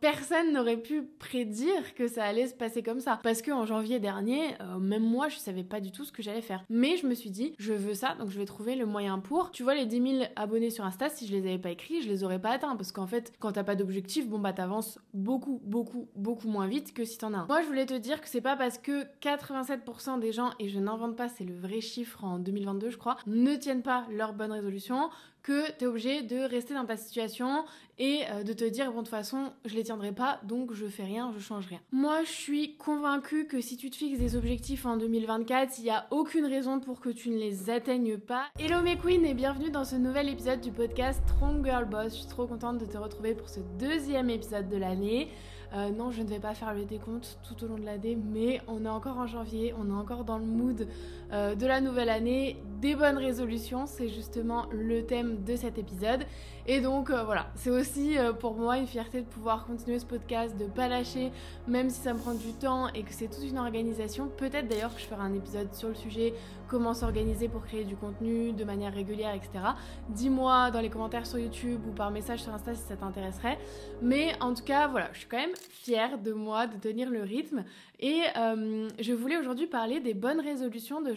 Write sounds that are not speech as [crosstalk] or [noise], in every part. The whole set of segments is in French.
Personne n'aurait pu prédire que ça allait se passer comme ça. Parce que en janvier dernier, euh, même moi, je savais pas du tout ce que j'allais faire. Mais je me suis dit, je veux ça, donc je vais trouver le moyen pour. Tu vois, les 10 000 abonnés sur Insta, si je les avais pas écrits, je les aurais pas atteints. Parce qu'en fait, quand t'as pas d'objectif, bon bah t'avances beaucoup, beaucoup, beaucoup moins vite que si t'en as un. Moi, je voulais te dire que c'est pas parce que 87% des gens, et je n'invente pas, c'est le vrai chiffre en 2022, je crois, ne tiennent pas leur bonne résolution que tu es obligé de rester dans ta situation et euh, de te dire bon de toute façon je les tiendrai pas donc je fais rien, je change rien. Moi je suis convaincue que si tu te fixes des objectifs en 2024, il n'y a aucune raison pour que tu ne les atteignes pas. Hello mes queens et bienvenue dans ce nouvel épisode du podcast Strong Girl Boss. Je suis trop contente de te retrouver pour ce deuxième épisode de l'année. Euh, non, je ne vais pas faire le décompte tout au long de l'année, mais on est encore en janvier, on est encore dans le mood euh, de la nouvelle année, des bonnes résolutions, c'est justement le thème de cet épisode. Et donc euh, voilà, c'est aussi pour moi une fierté de pouvoir continuer ce podcast, de pas lâcher, même si ça me prend du temps et que c'est toute une organisation. Peut-être d'ailleurs que je ferai un épisode sur le sujet, comment s'organiser pour créer du contenu de manière régulière, etc. Dis-moi dans les commentaires sur YouTube ou par message sur Insta si ça t'intéresserait. Mais en tout cas, voilà, je suis quand même fière de moi de tenir le rythme. Et euh, je voulais aujourd'hui parler des bonnes résolutions de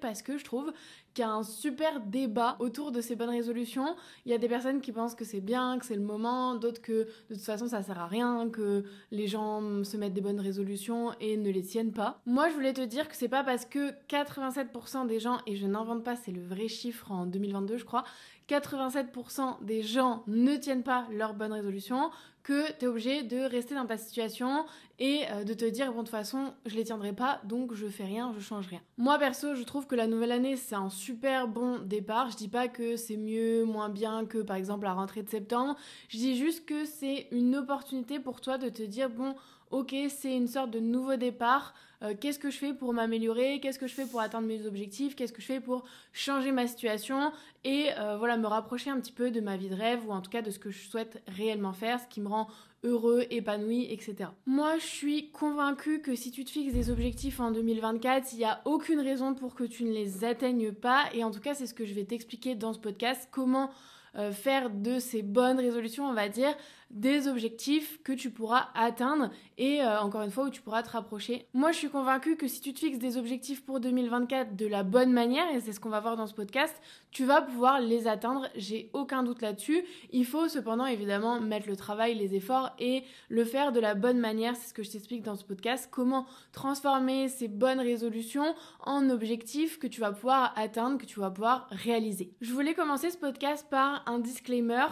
parce que je trouve qu'il y a un super débat autour de ces bonnes résolutions. Il y a des personnes qui pensent que c'est bien, que c'est le moment, d'autres que de toute façon ça sert à rien, que les gens se mettent des bonnes résolutions et ne les tiennent pas. Moi je voulais te dire que c'est pas parce que 87% des gens, et je n'invente pas, c'est le vrai chiffre en 2022 je crois, 87% des gens ne tiennent pas leurs bonnes résolutions, que tu es obligé de rester dans ta situation et euh, de te dire bon de toute façon je les tiendrai pas donc je fais rien, je change rien. Moi perso je trouve que la nouvelle année c'est un super bon départ. Je dis pas que c'est mieux, moins bien que par exemple la rentrée de septembre. Je dis juste que c'est une opportunité pour toi de te dire bon ok, c'est une sorte de nouveau départ. Euh, qu'est-ce que je fais pour m'améliorer? Qu'est-ce que je fais pour atteindre mes objectifs? Qu'est-ce que je fais pour changer ma situation Et euh, voilà, me rapprocher un petit peu de ma vie de rêve ou en tout cas de ce que je souhaite réellement faire, ce qui me rend heureux, épanoui, etc. Moi, je suis convaincue que si tu te fixes des objectifs en 2024, il n'y a aucune raison pour que tu ne les atteignes pas. Et en tout cas, c'est ce que je vais t'expliquer dans ce podcast, comment euh, faire de ces bonnes résolutions, on va dire, des objectifs que tu pourras atteindre et euh, encore une fois où tu pourras te rapprocher. Moi, je suis convaincue que si tu te fixes des objectifs pour 2024 de la bonne manière, et c'est ce qu'on va voir dans ce podcast, tu vas pouvoir les atteindre. J'ai aucun doute là-dessus. Il faut cependant évidemment mettre le travail, les efforts et le faire de la bonne manière. C'est ce que je t'explique dans ce podcast. Comment transformer ces bonnes résolutions en objectifs que tu vas pouvoir atteindre, que tu vas pouvoir réaliser. Je voulais commencer ce podcast par un disclaimer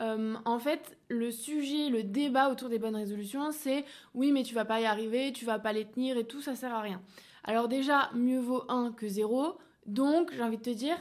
euh, en fait, le sujet, le débat autour des bonnes résolutions, c'est oui, mais tu vas pas y arriver, tu vas pas les tenir et tout, ça sert à rien. Alors déjà, mieux vaut 1 que 0. Donc, j'ai envie de te dire,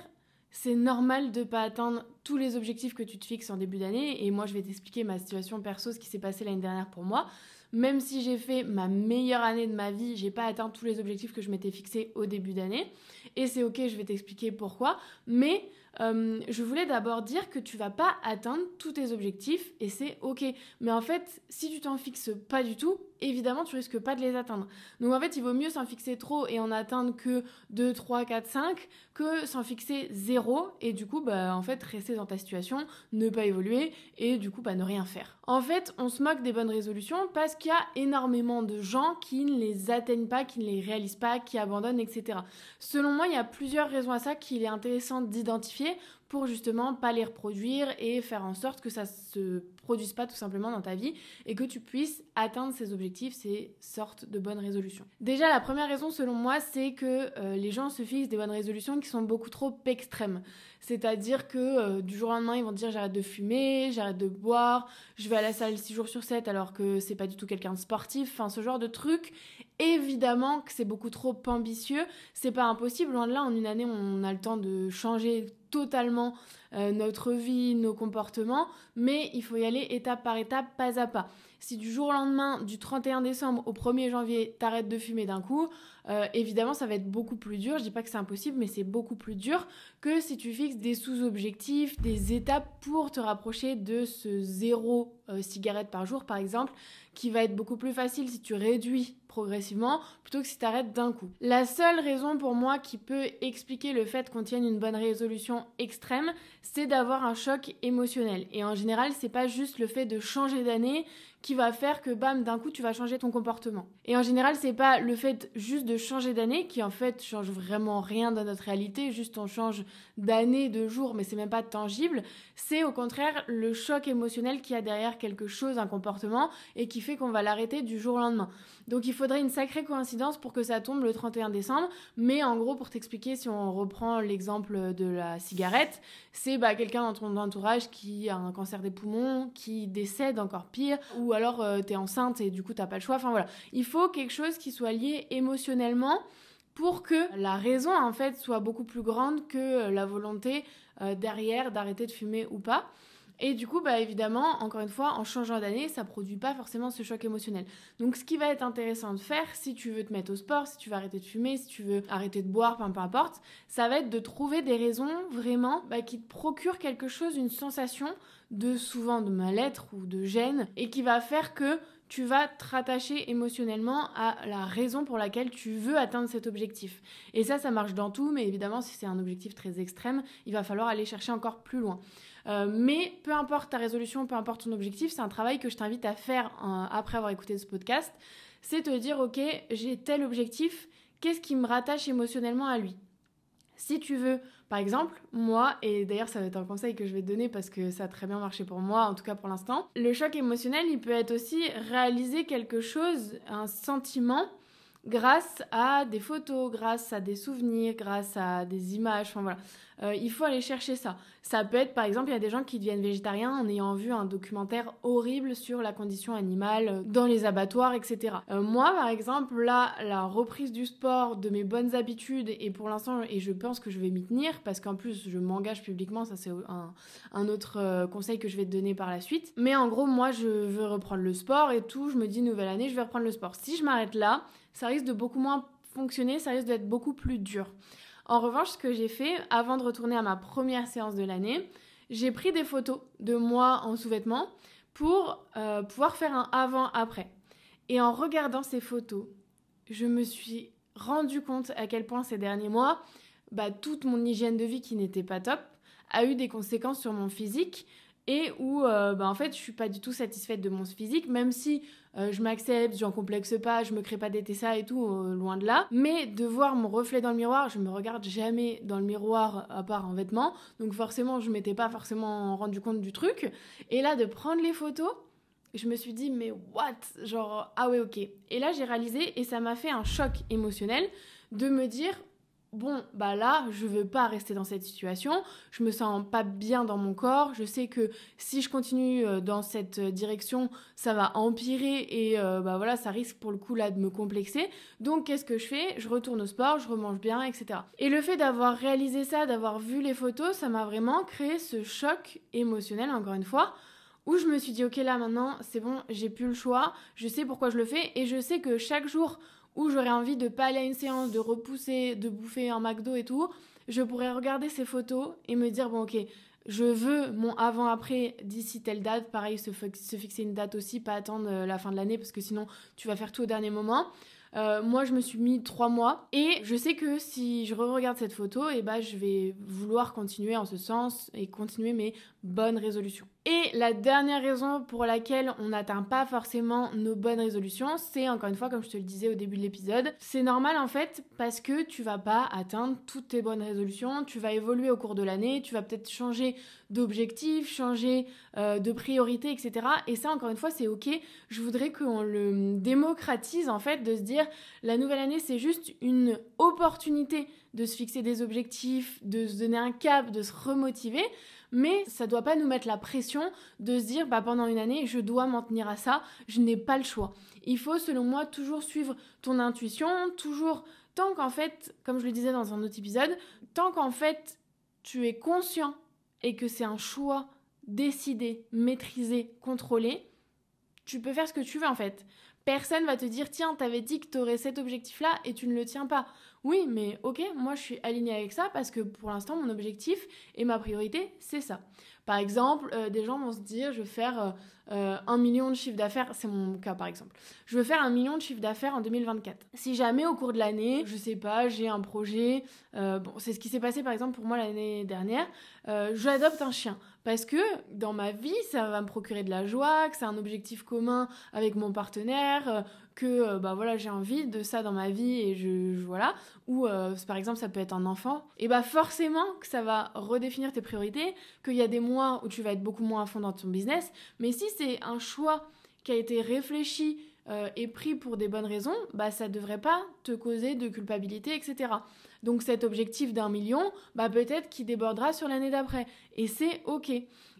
c'est normal de pas atteindre tous les objectifs que tu te fixes en début d'année. Et moi, je vais t'expliquer ma situation perso, ce qui s'est passé l'année dernière pour moi. Même si j'ai fait ma meilleure année de ma vie, j'ai pas atteint tous les objectifs que je m'étais fixés au début d'année. Et c'est ok, je vais t'expliquer pourquoi. Mais euh, je voulais d'abord dire que tu vas pas atteindre tous tes objectifs et c'est ok. Mais en fait, si tu t'en fixes pas du tout, évidemment, tu risques pas de les atteindre. Donc en fait, il vaut mieux s'en fixer trop et en atteindre que 2, 3, 4, 5 que s'en fixer zéro et du coup, bah, en fait, rester dans ta situation, ne pas évoluer et du coup, bah, ne rien faire. En fait, on se moque des bonnes résolutions parce qu'il y a énormément de gens qui ne les atteignent pas, qui ne les réalisent pas, qui abandonnent, etc. Selon moi, il y a plusieurs raisons à ça qu'il est intéressant d'identifier pour justement pas les reproduire et faire en sorte que ça se produise pas tout simplement dans ta vie et que tu puisses atteindre ces objectifs, ces sortes de bonnes résolutions. Déjà, la première raison selon moi, c'est que euh, les gens se fixent des bonnes résolutions qui sont beaucoup trop extrêmes. C'est-à-dire que euh, du jour au lendemain, ils vont dire j'arrête de fumer, j'arrête de boire, je vais à la salle 6 jours sur 7 alors que c'est pas du tout quelqu'un de sportif, enfin ce genre de truc. Évidemment que c'est beaucoup trop ambitieux, c'est pas impossible, loin de là, en une année on a le temps de changer totalement euh, notre vie, nos comportements, mais il faut y aller étape par étape, pas à pas. Si du jour au lendemain, du 31 décembre au 1er janvier, t'arrêtes de fumer d'un coup, euh, évidemment ça va être beaucoup plus dur. Je dis pas que c'est impossible, mais c'est beaucoup plus dur que si tu fixes des sous-objectifs, des étapes pour te rapprocher de ce zéro euh, cigarettes par jour, par exemple, qui va être beaucoup plus facile si tu réduis progressivement plutôt que si tu arrêtes d'un coup. La seule raison pour moi qui peut expliquer le fait qu'on tienne une bonne résolution extrême, c'est d'avoir un choc émotionnel. Et en général, c'est pas juste le fait de changer d'année qui va faire que bam d'un coup tu vas changer ton comportement. Et en général, c'est pas le fait juste de changer d'année qui en fait change vraiment rien dans notre réalité, juste on change d'année, de jour, mais c'est même pas tangible. C'est au contraire le choc émotionnel qui a derrière quelque chose, un comportement et qui fait qu'on va l'arrêter du jour au lendemain. Donc il faudrait une sacrée coïncidence pour que ça tombe le 31 décembre. Mais en gros, pour t'expliquer, si on reprend l'exemple de la cigarette, c'est bah, quelqu'un dans ton entourage qui a un cancer des poumons, qui décède encore pire, ou alors euh, t'es enceinte et du coup t'as pas le choix. Enfin voilà, il faut quelque chose qui soit lié émotionnellement pour que la raison en fait soit beaucoup plus grande que la volonté euh, derrière d'arrêter de fumer ou pas. Et du coup, bah évidemment, encore une fois, en changeant d'année, ça produit pas forcément ce choc émotionnel. Donc, ce qui va être intéressant de faire, si tu veux te mettre au sport, si tu veux arrêter de fumer, si tu veux arrêter de boire, peu, importe, ça va être de trouver des raisons vraiment bah, qui te procurent quelque chose, une sensation de souvent de mal-être ou de gêne, et qui va faire que tu vas te rattacher émotionnellement à la raison pour laquelle tu veux atteindre cet objectif. Et ça, ça marche dans tout, mais évidemment, si c'est un objectif très extrême, il va falloir aller chercher encore plus loin. Euh, mais peu importe ta résolution, peu importe ton objectif, c'est un travail que je t'invite à faire euh, après avoir écouté ce podcast. C'est te dire, ok, j'ai tel objectif, qu'est-ce qui me rattache émotionnellement à lui? Si tu veux, par exemple, moi, et d'ailleurs ça va être un conseil que je vais te donner parce que ça a très bien marché pour moi, en tout cas pour l'instant, le choc émotionnel, il peut être aussi réaliser quelque chose, un sentiment grâce à des photos, grâce à des souvenirs, grâce à des images, enfin voilà. Euh, il faut aller chercher ça. Ça peut être, par exemple, il y a des gens qui deviennent végétariens en ayant vu un documentaire horrible sur la condition animale dans les abattoirs, etc. Euh, moi, par exemple, là, la reprise du sport, de mes bonnes habitudes, et pour l'instant, et je pense que je vais m'y tenir, parce qu'en plus, je m'engage publiquement, ça c'est un, un, autre euh, conseil que je vais te donner par la suite. Mais en gros, moi, je veux reprendre le sport et tout, je me dis, nouvelle année, je vais reprendre le sport. Si je m'arrête là, ça risque de beaucoup moins fonctionner, ça risque d'être beaucoup plus dur. En revanche, ce que j'ai fait, avant de retourner à ma première séance de l'année, j'ai pris des photos de moi en sous-vêtements pour euh, pouvoir faire un avant-après. Et en regardant ces photos, je me suis rendu compte à quel point ces derniers mois, bah, toute mon hygiène de vie qui n'était pas top a eu des conséquences sur mon physique et où euh, bah, en fait je suis pas du tout satisfaite de mon physique même si euh, je m'accepte, j'en complexe pas, je me crée pas des ça et tout, euh, loin de là. Mais de voir mon reflet dans le miroir, je me regarde jamais dans le miroir à part en vêtements, donc forcément je m'étais pas forcément rendu compte du truc. Et là de prendre les photos, je me suis dit mais what? Genre ah ouais ok. Et là j'ai réalisé et ça m'a fait un choc émotionnel de me dire bon, bah là, je veux pas rester dans cette situation, je me sens pas bien dans mon corps, je sais que si je continue euh, dans cette direction, ça va empirer et euh, bah voilà, ça risque pour le coup là de me complexer. Donc qu'est-ce que je fais? Je retourne au sport, je remange bien, etc. Et le fait d'avoir réalisé ça, d'avoir vu les photos, ça m'a vraiment créé ce choc émotionnel, encore une fois, où je me suis dit, ok là maintenant, c'est bon, j'ai plus le choix, je sais pourquoi je le fais et je sais que chaque jour où j'aurais envie de pas aller à une séance, de repousser, de bouffer un McDo et tout, je pourrais regarder ces photos et me dire bon ok, je veux mon avant-après d'ici telle date. Pareil, se, fixer une date aussi, pas attendre euh, la fin de l'année parce que sinon tu vas faire tout au dernier moment. Euh, moi, je me suis mis trois mois et je sais que si je re-regarde cette photo, et eh ben, je vais vouloir continuer en ce sens et continuer mes bonnes résolutions. Et la dernière raison pour laquelle on n'atteint pas forcément nos bonnes résolutions, c'est encore une fois, comme je te le disais au début de l'épisode, c'est normal en fait parce que tu vas pas atteindre toutes tes bonnes résolutions, tu vas évoluer au cours de l'année, tu vas peut-être changer d'objectif, changer euh, de priorité, etc. Et ça, encore une fois, c'est ok. Je voudrais qu'on le démocratise en fait, de se dire la nouvelle année, c'est juste une opportunité de se fixer des objectifs, de se donner un cap, de se remotiver. Mais ça doit pas nous mettre la pression de se dire bah pendant une année je dois m'en tenir à ça, je n'ai pas le choix. Il faut selon moi toujours suivre ton intuition, toujours tant qu'en fait, comme je le disais dans un autre épisode, tant qu'en fait tu es conscient et que c'est un choix décidé, maîtrisé, contrôlé, tu peux faire ce que tu veux en fait. Personne va te dire tiens, t'avais dit que t'aurais cet objectif-là et tu ne le tiens pas. Oui, mais ok, moi je suis alignée avec ça parce que pour l'instant mon objectif et ma priorité c'est ça. Par exemple, euh, des gens vont se dire je vais faire euh, euh, un million de chiffre d'affaires, c'est mon cas par exemple. Je veux faire un million de chiffre d'affaires en 2024. Si jamais au cours de l'année, je sais pas, j'ai un projet, c'est ce qui s'est passé par exemple pour moi l'année dernière, j'adopte un chien parce que dans ma vie, ça va me procurer de la joie, que c'est un objectif commun avec mon partenaire, que euh, bah voilà j'ai envie de ça dans ma vie et je, voilà. Ou euh, par exemple ça peut être un enfant. Et bah forcément que ça va redéfinir tes priorités qu'il y a des mois où tu vas être beaucoup moins à fond dans ton business. Mais si c'est un choix qui a été réfléchi euh, et pris pour des bonnes raisons bah ça devrait pas te causer de culpabilité etc donc cet objectif d'un million bah peut-être qu'il débordera sur l'année d'après et c'est ok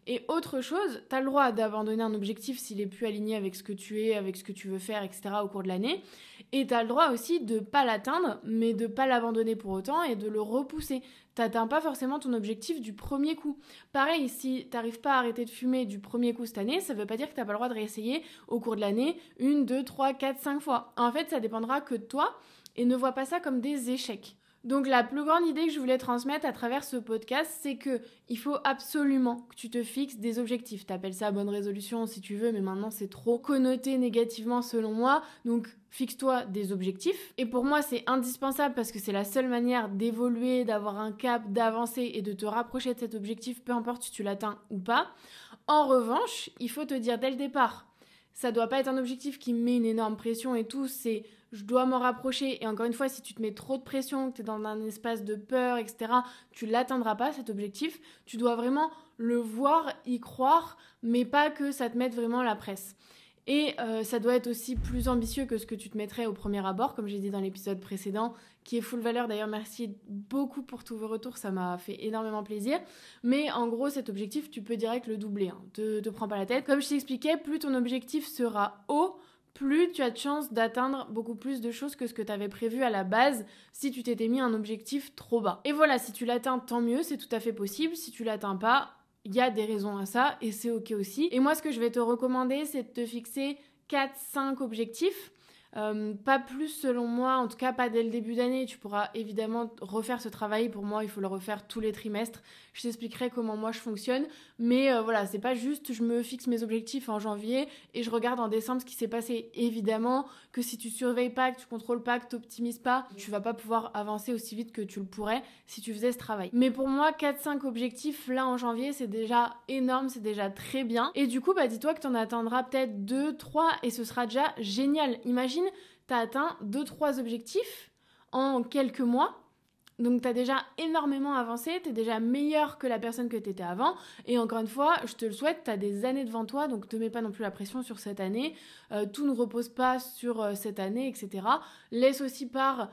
et autre chose, tu as le droit d'abandonner un objectif s'il est plus aligné avec ce que tu es, avec ce que tu veux faire, etc. au cours de l'année. Et tu as le droit aussi de pas l'atteindre, mais de pas l'abandonner pour autant et de le repousser. T'atteins pas forcément ton objectif du premier coup. Pareil, si t'arrives pas à arrêter de fumer du premier coup cette année, ça veut pas dire que t'as pas le droit de réessayer au cours de l'année une, deux, trois, quatre, cinq fois. En fait, ça dépendra que de toi et ne vois pas ça comme des échecs. Donc la plus grande idée que je voulais transmettre à travers ce podcast, c'est que il faut absolument que tu te fixes des objectifs. T'appelles ça bonne résolution si tu veux, mais maintenant c'est trop connoté négativement selon moi. Donc fixe-toi des objectifs. Et pour moi, c'est indispensable parce que c'est la seule manière d'évoluer, d'avoir un cap, d'avancer et de te rapprocher de cet objectif, peu importe si tu l'atteins ou pas. En revanche, il faut te dire dès le départ, ça doit pas être un objectif qui met une énorme pression et tout, c'est je dois m'en rapprocher. Et encore une fois, si tu te mets trop de pression, que tu es dans un espace de peur, etc., tu l'atteindras pas, cet objectif. Tu dois vraiment le voir, y croire, mais pas que ça te mette vraiment la presse. Et euh, ça doit être aussi plus ambitieux que ce que tu te mettrais au premier abord, comme j'ai dit dans l'épisode précédent, qui est full valeur. D'ailleurs, merci beaucoup pour tous vos retours, ça m'a fait énormément plaisir. Mais en gros, cet objectif, tu peux direct le doubler. Hein. Te, prends pas la tête. Comme je t'expliquais, plus ton objectif sera haut, plus tu as de chances d'atteindre beaucoup plus de choses que ce que tu avais prévu à la base si tu t'étais mis un objectif trop bas. Et voilà, si tu l'atteins, tant mieux, c'est tout à fait possible. Si tu l'atteins pas, il y a des raisons à ça et c'est ok aussi. Et moi, ce que je vais te recommander, c'est de te fixer 4-5 objectifs euh, pas plus selon moi, en tout cas pas dès le début d'année. Tu pourras évidemment refaire ce travail. Pour moi, il faut le refaire tous les trimestres. Je t'expliquerai comment moi je fonctionne. Mais euh, voilà, c'est pas juste je me fixe mes objectifs en janvier et je regarde en décembre ce qui s'est passé. Évidemment que si tu surveilles pas, que tu contrôles pas, que tu optimises pas, tu vas pas pouvoir avancer aussi vite que tu le pourrais si tu faisais ce travail. Mais pour moi, 4-5 objectifs là en janvier, c'est déjà énorme, c'est déjà très bien. Et du coup, bah dis-toi que tu en atteindras peut-être 2, 3 et ce sera déjà génial. Imagine tu as atteint 2-3 objectifs en quelques mois. Donc tu as déjà énormément avancé, tu es déjà meilleur que la personne que tu étais avant. Et encore une fois, je te le souhaite, tu as des années devant toi, donc te mets pas non plus la pression sur cette année. Euh, tout ne repose pas sur euh, cette année, etc. Laisse aussi part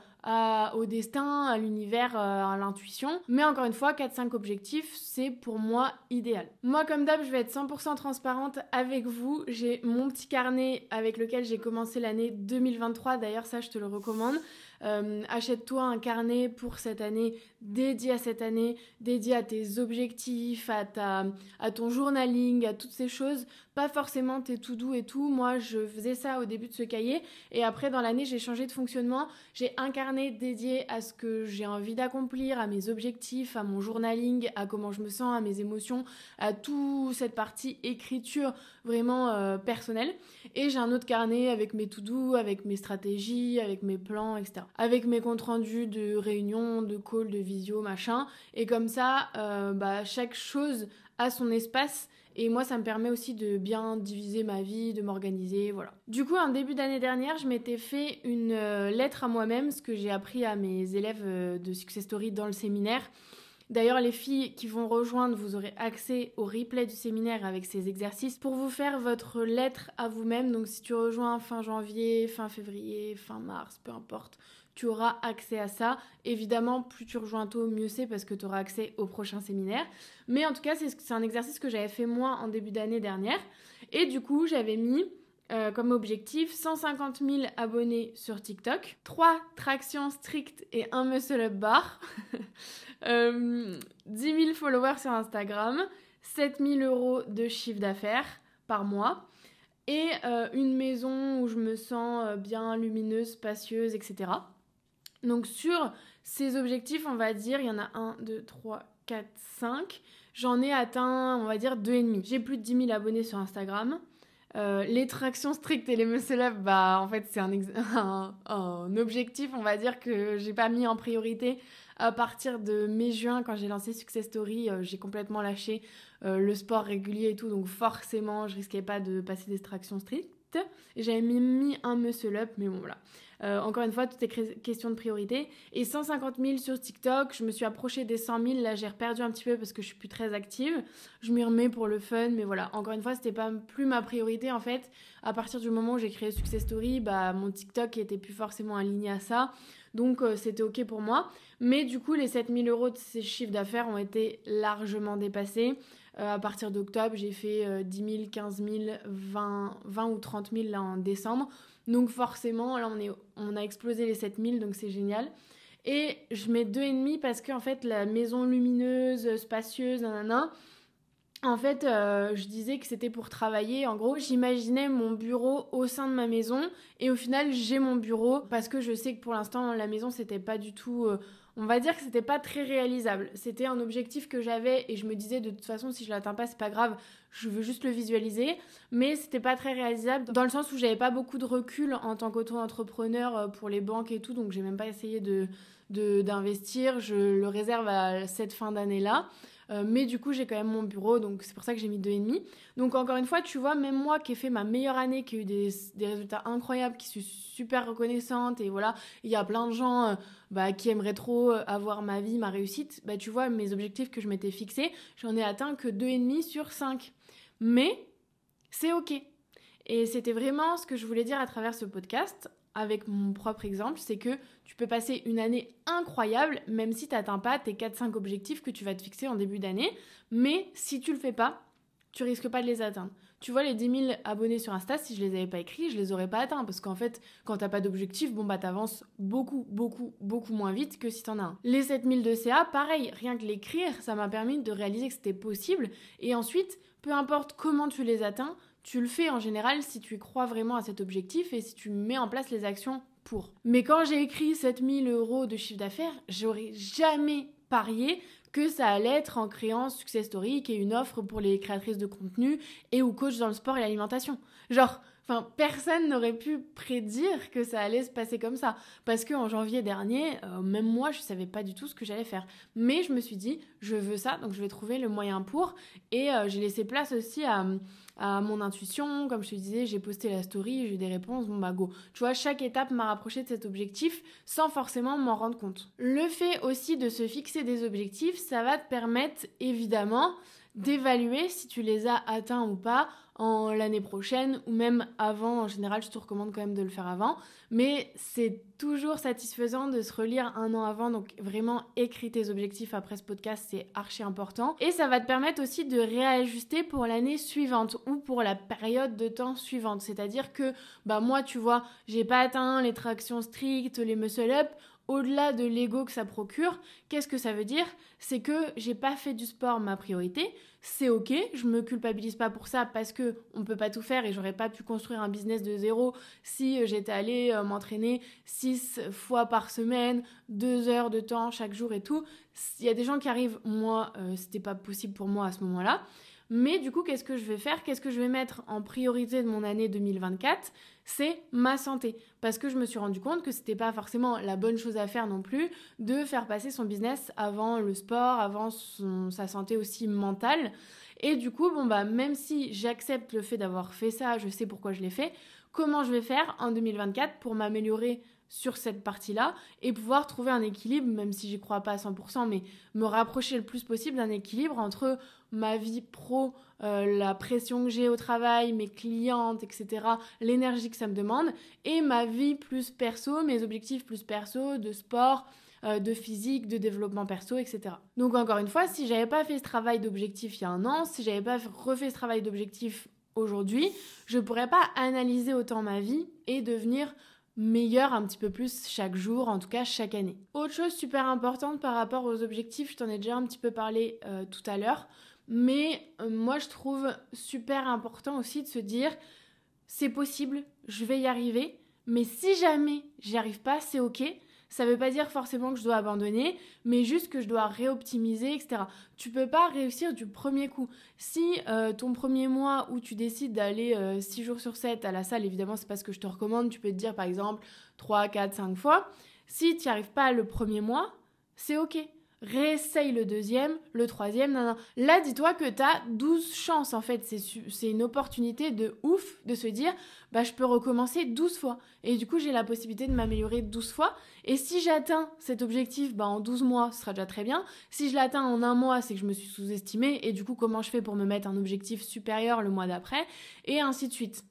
au destin, à l'univers, euh, à l'intuition. Mais encore une fois, 4-5 objectifs, c'est pour moi idéal. Moi, comme d'hab, je vais être 100% transparente avec vous. J'ai mon petit carnet avec lequel j'ai commencé l'année 2023. D'ailleurs, ça, je te le recommande. Euh, achète-toi un carnet pour cette année, dédié à cette année, dédié à tes objectifs, à, ton journaling, à toutes ces choses. Pas forcément tes tout doux et tout. Moi, je faisais ça au début de ce cahier. Et après, dans l'année, j'ai changé de fonctionnement. J'ai un carnet dédié à ce que j'ai envie d'accomplir, à mes objectifs, à mon journaling, à comment je me sens, à mes émotions, à toute cette partie écriture vraiment euh, personnelle. Et j'ai un autre carnet avec mes tout doux, avec mes stratégies, avec mes plans, etc avec mes comptes rendus de réunions, de calls, de visio, machin. Et comme ça, euh, bah, chaque chose a son espace. Et moi, ça me permet aussi de bien diviser ma vie, de m'organiser, voilà. Du coup, en début d'année dernière, je m'étais fait une euh, lettre à moi-même, ce que j'ai appris à mes élèves euh, de Success Story dans le séminaire. D'ailleurs, les filles qui vont rejoindre, vous aurez accès au replay du séminaire avec ces exercices pour vous faire votre lettre à vous-même. Donc, si tu rejoins fin janvier, fin février, fin mars, peu importe, tu auras accès à ça. Évidemment, plus tu rejoins tôt, mieux c'est parce que tu auras accès au prochain séminaire. Mais en tout cas, c'est un exercice que j'avais fait moi en début d'année dernière. Et du coup, j'avais mis euh, comme objectif 150 000 abonnés sur TikTok, 3 tractions strictes et un muscle up bar, [laughs] euh, 10 000 followers sur Instagram, 7 000 euros de chiffre d'affaires par mois et euh, une maison où je me sens euh, bien lumineuse, spacieuse, etc. Donc sur ces objectifs, on va dire, il y en a 1, 2, 3, 4, 5. J'en ai atteint, on va dire, 2,5. J'ai plus de 10 000 abonnés sur Instagram. Euh, les tractions strictes et les muscle up, bah en fait c'est [laughs] un, objectif, on va dire que j'ai pas mis en priorité à partir de mai-juin quand j'ai lancé Success Story, j'ai complètement lâché euh, le sport régulier et tout, donc forcément, je risquais pas de passer des tractions strictes. J'avais mis, un muscle up, mais bon, voilà. Euh, encore une fois, tout est question de priorité. Et 150 000 sur TikTok, je me suis approchée des 100 000. Là, j'ai perdu un petit peu parce que je suis plus très active. Je m'y remets pour le fun, mais voilà. Encore une fois, c'était pas plus ma priorité en fait. À partir du moment où j'ai créé Success Story, bah mon TikTok était plus forcément aligné à ça. Donc euh, c'était ok pour moi. Mais du coup, les 7000 euros de ces chiffres d'affaires ont été largement dépassés. Euh, à partir d'octobre, j'ai fait 10 000, 15 000, 20, 20 ou 30 000 là en décembre. Donc forcément, là on, a explosé les 7 000, donc c'est génial. Et je mets 2,5 parce que en fait la maison lumineuse, spacieuse, nanana, en fait, euh, je disais que c'était pour travailler. En gros, j'imaginais mon bureau au sein de ma maison. Et au final, j'ai mon bureau parce que je sais que pour l'instant, la maison, c'était pas du tout. Euh, on va dire que c'était pas très réalisable. C'était un objectif que j'avais et je me disais de toute façon, si je l'atteins pas, c'est pas grave. Je veux juste le visualiser. Mais c'était pas très réalisable dans le sens où j'avais pas beaucoup de recul en tant qu'auto-entrepreneur euh, pour les banques et tout. Donc, j'ai même pas essayé d'investir. Je le réserve à cette fin d'année-là. Euh, mais du coup, j'ai quand même mon bureau, donc c'est pour ça que j'ai mis 2,5. Donc encore une fois, tu vois, même moi qui ai fait ma meilleure année, qui a eu des, résultats incroyables, qui suis super reconnaissante, et voilà, il y a plein de gens euh, bah, qui aimeraient trop avoir ma vie, ma réussite, bah tu vois, mes objectifs que je m'étais fixés, j'en ai atteint que 2,5 sur 5. Mais c'est ok. Et c'était vraiment ce que je voulais dire à travers ce podcast avec mon propre exemple, c'est que tu peux passer une année incroyable, même si tu n'atteins pas tes 4-5 objectifs que tu vas te fixer en début d'année. Mais si tu le fais pas, tu risques pas de les atteindre. Tu vois, les 10 000 abonnés sur Insta, si je les avais pas écrits, je les aurais pas atteints. Parce qu'en fait, quand t'as pas d'objectif, bon bah t'avances beaucoup, beaucoup, beaucoup moins vite que si t'en as un. Les 7000 de CA, pareil, rien que l'écrire, ça m'a permis de réaliser que c'était possible. Et ensuite, peu importe comment tu les atteins, tu le fais en général si tu crois vraiment à cet objectif et si tu mets en place les actions pour. Mais quand j'ai écrit 7000 euros de chiffre d'affaires, j'aurais jamais parié que ça allait être en créant Success Story, qui est une offre pour les créatrices de contenu et ou coach dans le sport et l'alimentation. Genre, Enfin, personne n'aurait pu prédire que ça allait se passer comme ça. Parce qu'en janvier dernier, euh, même moi, je savais pas du tout ce que j'allais faire. Mais je me suis dit, je veux ça, donc je vais trouver le moyen pour. Et euh, j'ai laissé place aussi à, à, mon intuition. Comme je te disais, j'ai posté la story, j'ai eu des réponses, bon bah go. Tu vois, chaque étape m'a rapproché de cet objectif sans forcément m'en rendre compte. Le fait aussi de se fixer des objectifs, ça va te permettre évidemment d'évaluer si tu les as atteints ou pas en l'année prochaine ou même avant. En général, je te recommande quand même de le faire avant. Mais c'est toujours satisfaisant de se relire un an avant. Donc vraiment, écris tes objectifs après ce podcast, c'est archi important. Et ça va te permettre aussi de réajuster pour l'année suivante ou pour la période de temps suivante. C'est-à-dire que, bah moi, tu vois, j'ai pas atteint les tractions strictes, les muscle up au-delà de l'ego que ça procure, qu'est-ce que ça veut dire? C'est que j'ai pas fait du sport ma priorité. C'est ok, je me culpabilise pas pour ça parce que on peut pas tout faire et j'aurais pas pu construire un business de zéro si euh, j'étais allée euh, m'entraîner six fois par semaine, deux heures de temps chaque jour et tout. Il y a des gens qui arrivent, moi, euh, c'était pas possible pour moi à ce moment-là. Mais du coup, qu'est-ce que je vais faire? Qu'est-ce que je vais mettre en priorité de mon année 2024 C'est ma santé. Parce que je me suis rendu compte que c'était pas forcément la bonne chose à faire non plus de faire passer son business avant le sport, avant sa santé aussi mentale. Et du coup, bon bah même si j'accepte le fait d'avoir fait ça, je sais pourquoi je l'ai fait, comment je vais faire en 2024 pour m'améliorer sur cette partie-là et pouvoir trouver un équilibre, même si j'y crois pas à 100%, mais me rapprocher le plus possible d'un équilibre entre ma vie pro, euh, la pression que j'ai au travail, mes clientes, etc., l'énergie que ça me demande, et ma vie plus perso, mes objectifs plus perso, de sport, euh, de physique, de développement perso, etc. Donc encore une fois, si j'avais pas fait ce travail d'objectif il y a un an, si j'avais pas refait ce travail d'objectif aujourd'hui, je pourrais pas analyser autant ma vie et devenir meilleur un petit peu plus chaque jour, en tout cas chaque année. Autre chose super importante par rapport aux objectifs, je t'en ai déjà un petit peu parlé euh, tout à l'heure, mais euh, moi je trouve super important aussi de se dire c'est possible, je vais y arriver, mais si jamais j'y arrive pas, c'est ok. Ça veut pas dire forcément que je dois abandonner, mais juste que je dois réoptimiser, etc. Tu peux pas réussir du premier coup. Si euh, ton premier mois où tu décides d'aller 6 euh, jours sur 7 à la salle, évidemment, c'est pas ce que je te recommande, tu peux te dire par exemple 3, 4, 5 fois. Si tu n'y arrives pas le premier mois, c'est ok réessaye le deuxième, le troisième, non, non. Là, dis-toi que tu as 12 chances, en fait. C'est une opportunité de ouf de se dire, bah, je peux recommencer 12 fois. Et du coup, j'ai la possibilité de m'améliorer 12 fois. Et si j'atteins cet objectif, bah, en 12 mois, ce sera déjà très bien. Si je l'atteins en un mois, c'est que je me suis sous-estimée. Et du coup, comment je fais pour me mettre un objectif supérieur le mois d'après? Et ainsi de suite.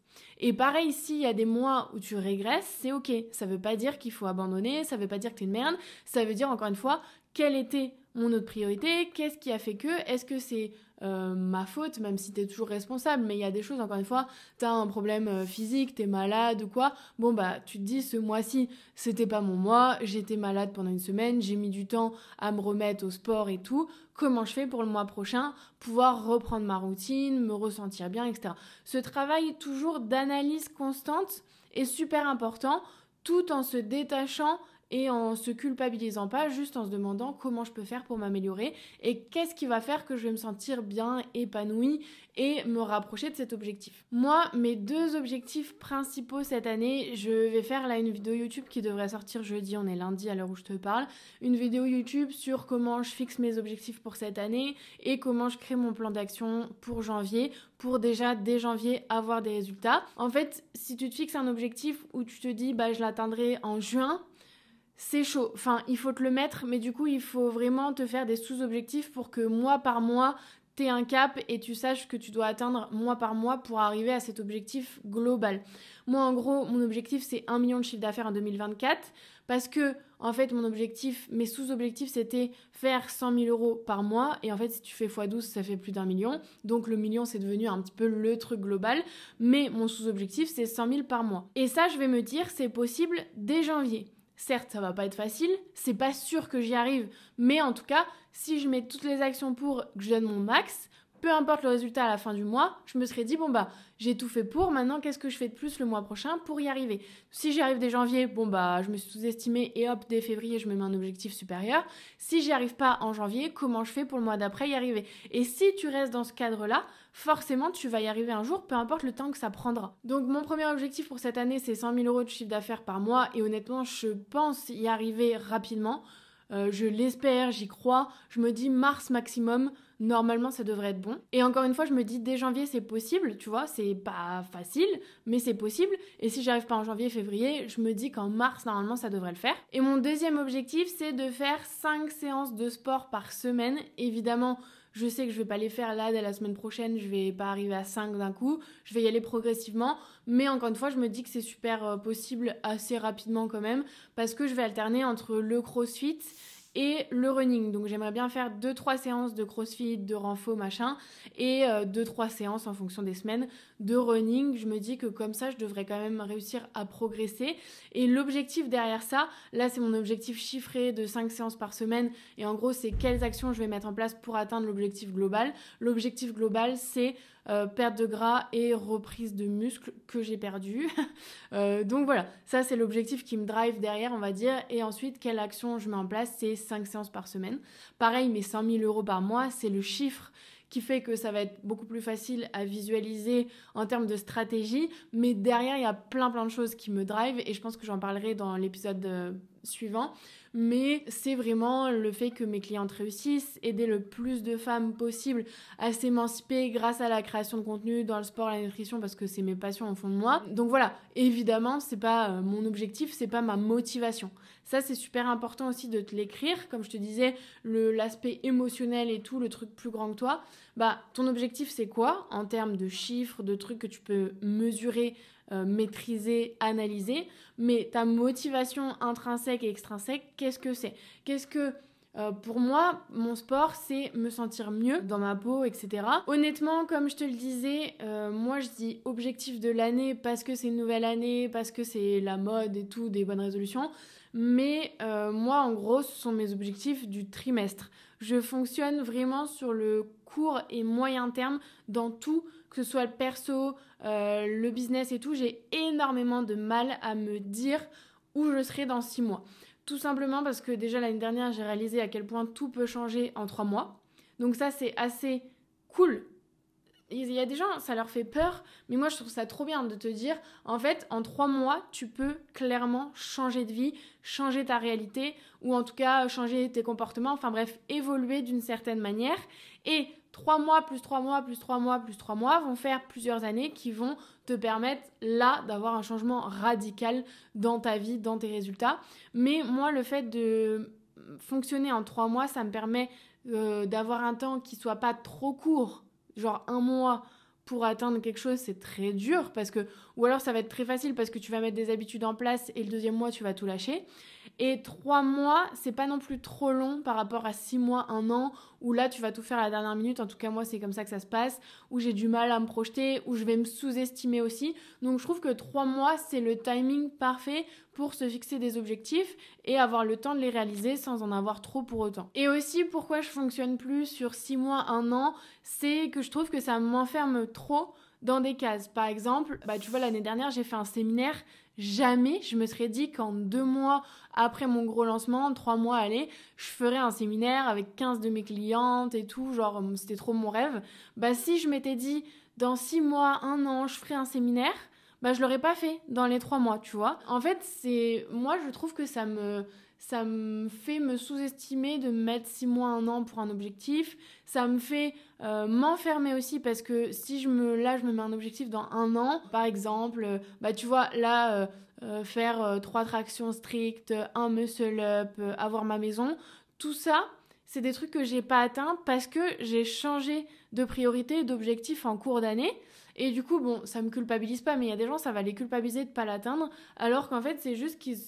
Et pareil, s'il y a des mois où tu régresses, c'est ok. Ça veut pas dire qu'il faut abandonner, ça veut pas dire que es une merde, ça veut dire encore une fois quelle était mon autre priorité, qu'est-ce qui a fait que, est-ce que c'est euh, ma faute, même si tu es toujours responsable, mais il y a des choses, encore une fois, tu as un problème euh, physique, tu es malade ou quoi, bon bah tu te dis ce mois-ci, c'était pas mon mois, j'étais malade pendant une semaine, j'ai mis du temps à me remettre au sport et tout, comment je fais pour le mois prochain, pouvoir reprendre ma routine, me ressentir bien, etc. Ce travail toujours d'analyse constante est super important, tout en se détachant et en se culpabilisant pas, juste en se demandant comment je peux faire pour m'améliorer et qu'est-ce qui va faire que je vais me sentir bien épanouie et me rapprocher de cet objectif. Moi, mes deux objectifs principaux cette année, je vais faire là une vidéo YouTube qui devrait sortir jeudi, on est lundi à l'heure où je te parle, une vidéo YouTube sur comment je fixe mes objectifs pour cette année et comment je crée mon plan d'action pour janvier pour déjà dès janvier avoir des résultats. En fait, si tu te fixes un objectif où tu te dis bah je l'atteindrai en juin, c'est chaud. Enfin, il faut te le mettre, mais du coup, il faut vraiment te faire des sous-objectifs pour que mois par mois, tu aies un cap et tu saches que tu dois atteindre mois par mois pour arriver à cet objectif global. Moi, en gros, mon objectif, c'est 1 million de chiffre d'affaires en 2024 parce que, en fait, mon objectif, mes sous-objectifs, c'était faire 100 000 euros par mois. Et en fait, si tu fais x12, ça fait plus d'un million. Donc, le million, c'est devenu un petit peu le truc global. Mais mon sous-objectif, c'est 100 000 par mois. Et ça, je vais me dire, c'est possible dès janvier. Certes, ça va pas être facile, c'est pas sûr que j'y arrive, mais en tout cas, si je mets toutes les actions pour que je donne mon max, peu importe le résultat à la fin du mois, je me serais dit, bon bah, j'ai tout fait pour, maintenant qu'est-ce que je fais de plus le mois prochain pour y arriver? Si j'y arrive dès janvier, bon bah, je me suis sous-estimée et hop, dès février, je me mets un objectif supérieur. Si j'y arrive pas en janvier, comment je fais pour le mois d'après y arriver? Et si tu restes dans ce cadre-là, forcément, tu vas y arriver un jour, peu importe le temps que ça prendra. Donc, mon premier objectif pour cette année, c'est 100 000 euros de chiffre d'affaires par mois et honnêtement, je pense y arriver rapidement. Euh, je l'espère, j'y crois. Je me dis mars maximum normalement ça devrait être bon. Et encore une fois, je me dis dès janvier c'est possible, tu vois, c'est pas facile, mais c'est possible. Et si j'arrive pas en janvier, février, je me dis qu'en mars normalement ça devrait le faire. Et mon deuxième objectif c'est de faire 5 séances de sport par semaine. Évidemment, je sais que je vais pas les faire là dès la semaine prochaine, je vais pas arriver à 5 d'un coup, je vais y aller progressivement, mais encore une fois, je me dis que c'est super euh, possible assez rapidement quand même parce que je vais alterner entre le CrossFit et le running. Donc j'aimerais bien faire 2-3 séances de crossfit, de renfort, machin, et 2-3 euh, séances en fonction des semaines de running. Je me dis que comme ça, je devrais quand même réussir à progresser. Et l'objectif derrière ça, là c'est mon objectif chiffré de 5 séances par semaine, et en gros c'est quelles actions je vais mettre en place pour atteindre l'objectif global. L'objectif global c'est euh, perte de gras et reprise de muscles que j'ai perdu. [laughs] Euh, donc voilà, ça c'est l'objectif qui me drive derrière, on va dire. Et ensuite, quelle action je mets en place C'est 5 séances par semaine. Pareil, mes 100 000 euros par mois, c'est le chiffre qui fait que ça va être beaucoup plus facile à visualiser en termes de stratégie. Mais derrière, il y a plein plein de choses qui me drive et je pense que j'en parlerai dans l'épisode euh, suivant mais c'est vraiment le fait que mes clientes réussissent, aider le plus de femmes possible à s'émanciper grâce à la création de contenu dans le sport, la nutrition, parce que c'est mes passions au fond de moi. Donc voilà, évidemment, c'est pas euh, mon objectif, c'est pas ma motivation. Ça, c'est super important aussi de te l'écrire. Comme je te disais, l'aspect émotionnel et tout, le truc plus grand que toi. Bah, ton objectif, c'est quoi en termes de chiffres, de trucs que tu peux mesurer euh, maîtriser, analyser, mais ta motivation intrinsèque et extrinsèque, qu'est-ce que c'est? Qu'est-ce que euh, pour moi, mon sport, c'est me sentir mieux dans ma peau, etc. Honnêtement, comme je te le disais, euh, moi je dis objectif de l'année parce que c'est une nouvelle année, parce que c'est la mode et tout, des bonnes résolutions. Mais moi, en gros, ce sont mes objectifs du trimestre. Je fonctionne vraiment sur le court et moyen terme dans tout que ce soit le perso, euh, le business et tout, j'ai énormément de mal à me dire où je serai dans six mois. Tout simplement parce que déjà l'année dernière, j'ai réalisé à quel point tout peut changer en trois mois. Donc ça, c'est assez cool. Il y a des gens, ça leur fait peur, mais moi je trouve ça trop bien de te dire, en fait, en trois mois, tu peux clairement changer de vie, changer ta réalité, ou en tout cas changer tes comportements, enfin bref, évoluer d'une certaine manière. Et trois mois plus trois mois plus trois mois plus trois mois vont faire plusieurs années qui vont te permettre là d'avoir un changement radical dans ta vie, dans tes résultats. Mais moi, le fait de fonctionner en trois mois, ça me permet euh, d'avoir un temps qui soit pas trop court, genre un mois pour atteindre quelque chose, c'est très dur parce que, ou alors ça va être très facile parce que tu vas mettre des habitudes en place et le deuxième mois tu vas tout lâcher. Et trois mois, c'est pas non plus trop long par rapport à six mois, un an, où là tu vas tout faire à la dernière minute. En tout cas, moi, c'est comme ça que ça se passe, où j'ai du mal à me projeter, où je vais me sous-estimer aussi. Donc, je trouve que trois mois, c'est le timing parfait pour se fixer des objectifs et avoir le temps de les réaliser sans en avoir trop pour autant. Et aussi, pourquoi je fonctionne plus sur six mois, un an, c'est que je trouve que ça m'enferme trop dans des cases. Par exemple, bah, tu vois, l'année dernière, j'ai fait un séminaire jamais je me serais dit qu'en deux mois après mon gros lancement, trois mois, allez, je ferais un séminaire avec 15 de mes clientes et tout, genre hum, c'était trop mon rêve. Bah si je m'étais dit dans six mois, un an, je ferai un séminaire, bah je l'aurais pas fait dans les trois mois, tu vois. En fait, c'est moi je trouve que ça me ça me fait me sous-estimer de mettre six mois, un an pour un objectif. Ça me fait euh, m'enfermer aussi parce que si je me, là, je me mets un objectif dans un an, par exemple, euh, bah tu vois, là, euh, faire trois tractions strictes, un muscle up, avoir ma maison, tout ça, c'est des trucs que j'ai pas atteints parce que j'ai changé de priorité, d'objectif en cours d'année. Et du coup, bon, ça me culpabilise pas, mais il y a des gens, ça va les culpabiliser de pas l'atteindre, alors qu'en fait, c'est juste qu'ils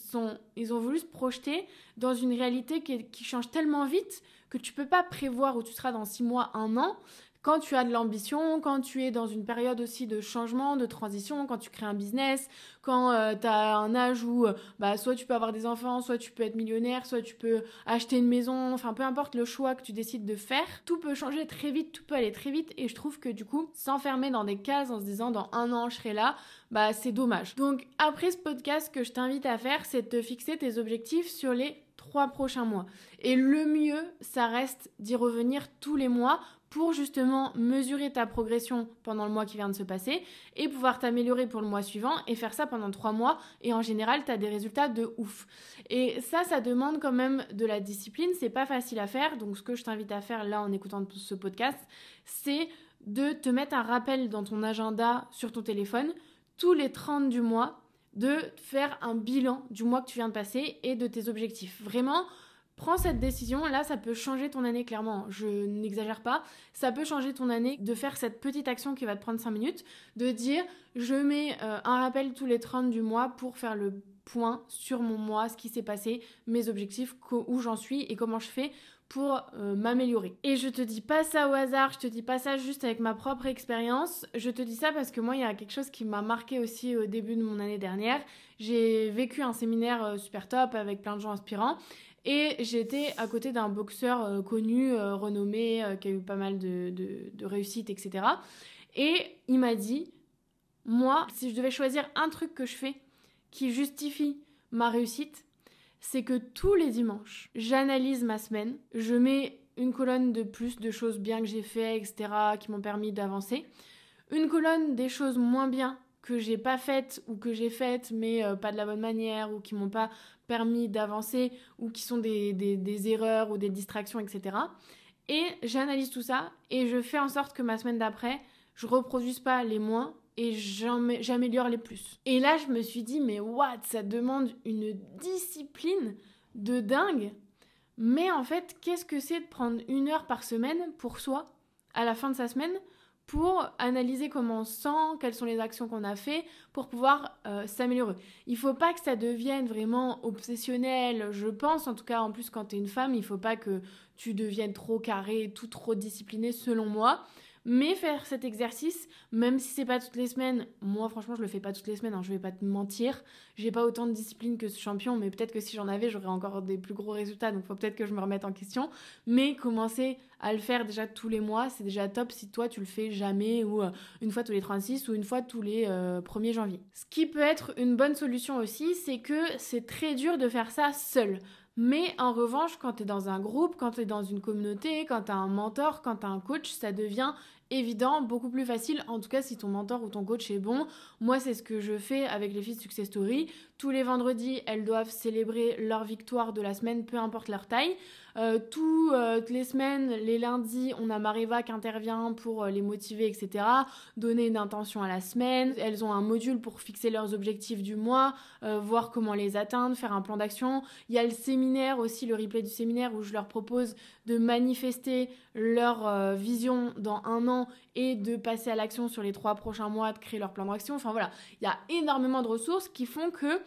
ils ont voulu se projeter dans une réalité qui, qui, change tellement vite que tu peux pas prévoir où tu seras dans six mois, un an quand tu as de l'ambition, quand tu es dans une période aussi de changement, de transition, quand tu crées un business, quand euh, tu as un âge où euh, bah, soit tu peux avoir des enfants, soit tu peux être millionnaire, soit tu peux acheter une maison, enfin peu importe le choix que tu décides de faire, tout peut changer très vite, tout peut aller très vite et je trouve que du coup, s'enfermer dans des cases en se disant dans un an je serai là, bah c'est dommage. Donc après ce podcast, ce que je t'invite à faire, c'est de te fixer tes objectifs sur les trois prochains mois. Et le mieux, ça reste d'y revenir tous les mois pour justement mesurer ta progression pendant le mois qui vient de se passer et pouvoir t'améliorer pour le mois suivant et faire ça pendant trois mois et en général tu as des résultats de ouf. Et ça, ça demande quand même de la discipline, c'est pas facile à faire donc ce que je t'invite à faire là en écoutant ce podcast, c'est de te mettre un rappel dans ton agenda sur ton téléphone tous les 30 du mois de faire un bilan du mois que tu viens de passer et de tes objectifs. Vraiment, Prends cette décision, là ça peut changer ton année clairement, je n'exagère pas, ça peut changer ton année de faire cette petite action qui va te prendre 5 minutes, de dire je mets euh, un rappel tous les 30 du mois pour faire le point sur mon mois, ce qui s'est passé, mes objectifs, où j'en suis et comment je fais pour euh, m'améliorer. Et je te dis pas ça au hasard, je te dis pas ça juste avec ma propre expérience, je te dis ça parce que moi il y a quelque chose qui m'a marqué aussi au début de mon année dernière. J'ai vécu un séminaire euh, super top avec plein de gens inspirants et j'étais à côté d'un boxeur euh, connu, euh, renommé, euh, qui a eu pas mal de, de, réussites, etc. Et il m'a dit, moi, si je devais choisir un truc que je fais qui justifie ma réussite, c'est que tous les dimanches, j'analyse ma semaine, je mets une colonne de plus de choses bien que j'ai fait, etc., qui m'ont permis d'avancer, une colonne des choses moins bien que j'ai pas faites ou que j'ai faites mais pas de la bonne manière ou qui m'ont pas permis d'avancer ou qui sont des, des, erreurs ou des distractions, etc. Et j'analyse tout ça et je fais en sorte que ma semaine d'après, je reproduise pas les moins et j'améliore les plus. Et là, je me suis dit, mais what, ça demande une discipline de dingue. Mais en fait, qu'est-ce que c'est de prendre une heure par semaine pour soi à la fin de sa semaine? Pour analyser comment on sent, quelles sont les actions qu'on a fait, pour pouvoir euh, s'améliorer. Il faut pas que ça devienne vraiment obsessionnel, je pense, en tout cas en plus quand tu es une femme, il faut pas que tu deviennes trop carré, tout trop discipliné selon moi. Mais faire cet exercice, même si c'est pas toutes les semaines, moi franchement je le fais pas toutes les semaines, hein, je vais pas te mentir, j'ai pas autant de discipline que ce champion, mais peut-être que si j'en avais, j'aurais encore des plus gros résultats, donc faut peut-être que je me remette en question. Mais commencer à le faire déjà tous les mois, c'est déjà top si toi tu le fais jamais ou euh, une fois tous les 36 ou une fois tous les 1er euh, janvier. Ce qui peut être une bonne solution aussi, c'est que c'est très dur de faire ça seul. Mais en revanche, quand tu es dans un groupe, quand tu es dans une communauté, quand tu as un mentor, quand tu as un coach, ça devient évident, beaucoup plus facile, en tout cas si ton mentor ou ton coach est bon. Moi, c'est ce que je fais avec les filles de Success Story. Tous les vendredis, elles doivent célébrer leur victoire de la semaine, peu importe leur taille. Euh, euh, toutes les semaines, les lundis, on a Mariva qui intervient pour euh, les motiver, etc. Donner une intention à la semaine. Elles ont un module pour fixer leurs objectifs du mois, voir comment les atteindre, faire un plan d'action. Il y a le séminaire aussi, le replay du séminaire où je leur propose de manifester leur vision dans un an et de passer à l'action sur les trois prochains mois, de créer leur plan d'action. Enfin voilà, il y a énormément de ressources qui font que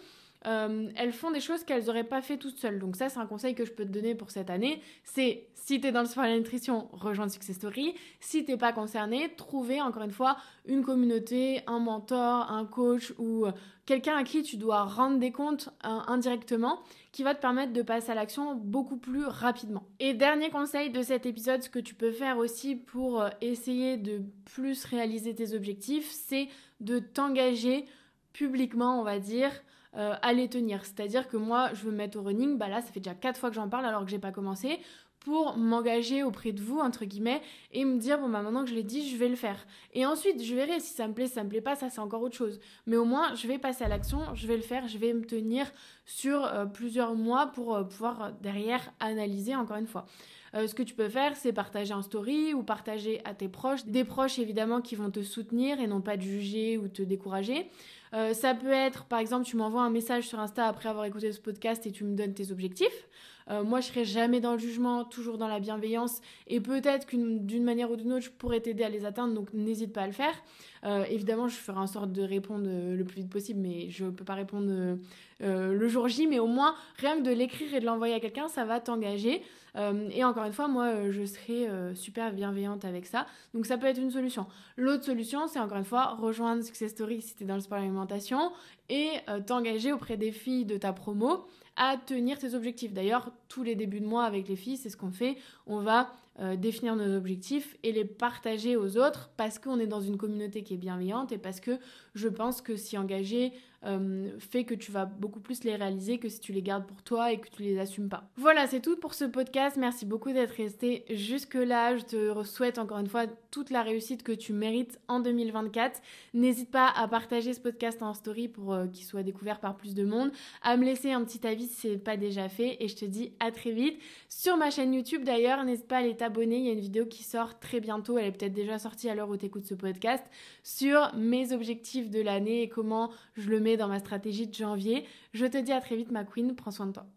euh, elles font des choses qu'elles n'auraient pas fait toutes seules. Donc ça, c'est un conseil que je peux te donner pour cette année. C'est, si tu es dans le sport et la nutrition, rejoindre Success Story. Si t'es pas concerné, trouver, encore une fois, une communauté, un mentor, un coach ou euh, quelqu'un à qui tu dois rendre des comptes euh, indirectement qui va te permettre de passer à l'action beaucoup plus rapidement. Et dernier conseil de cet épisode, ce que tu peux faire aussi pour essayer de plus réaliser tes objectifs, c'est de t'engager publiquement, on va dire, euh, à les tenir. C'est-à-dire que moi, je veux me mettre au running, bah là, ça fait déjà quatre fois que j'en parle alors que j'ai pas commencé pour m'engager auprès de vous, entre guillemets, et me dire, bon, bah maintenant que je l'ai dit, je vais le faire. Et ensuite, je verrai si ça me plaît, si ça me plaît pas, ça c'est encore autre chose. Mais au moins, je vais passer à l'action, je vais le faire, je vais me tenir sur euh, plusieurs mois pour euh, pouvoir derrière analyser encore une fois. Ce que tu peux faire, c'est partager en story ou partager à tes proches, des proches évidemment qui vont te soutenir et non pas te juger ou te décourager. Euh, ça peut être, par exemple, tu m'envoies un message sur Insta après avoir écouté ce podcast et tu me donnes tes objectifs. Euh, moi, je serai jamais dans le jugement, toujours dans la bienveillance. Et peut-être qu'une d'une manière ou d'une autre, je pourrais t'aider à les atteindre, donc n'hésite pas à le faire. Euh, évidemment, je ferai en sorte de répondre le plus vite possible, mais je ne peux pas répondre le jour J. Mais au moins, rien que de l'écrire et de l'envoyer à quelqu'un, ça va t'engager. et encore une fois, moi, je serai super bienveillante avec ça. Donc, ça peut être une solution. L'autre solution, c'est encore une fois rejoindre Success Story si tu es dans le sport alimentation et t'engager auprès des filles de ta promo à tenir tes objectifs. D'ailleurs, tous les débuts de mois avec les filles, c'est ce qu'on fait. On va euh, définir nos objectifs et les partager aux autres parce qu'on est dans une communauté qui est bienveillante et parce que je pense que s'y engager euh, fait que tu vas beaucoup plus les réaliser que si tu les gardes pour toi et que tu les assumes pas. Voilà, c'est tout pour ce podcast. Merci beaucoup d'être resté jusque-là. Je te souhaite encore une fois toute la réussite que tu mérites en 2024. N'hésite pas à partager ce podcast en story pour euh, qu'il soit découvert par plus de monde, à me laisser un petit avis si c'est pas déjà fait et je te dis à très vite sur ma chaîne YouTube d'ailleurs. N'hésite pas à aller t'abonner, il y a une vidéo qui sort très bientôt, elle est peut-être déjà sortie à l'heure où tu écoutes ce podcast sur mes objectifs de l'année et comment je le mets dans ma stratégie de janvier. Je te dis à très vite ma queen, prends soin de toi.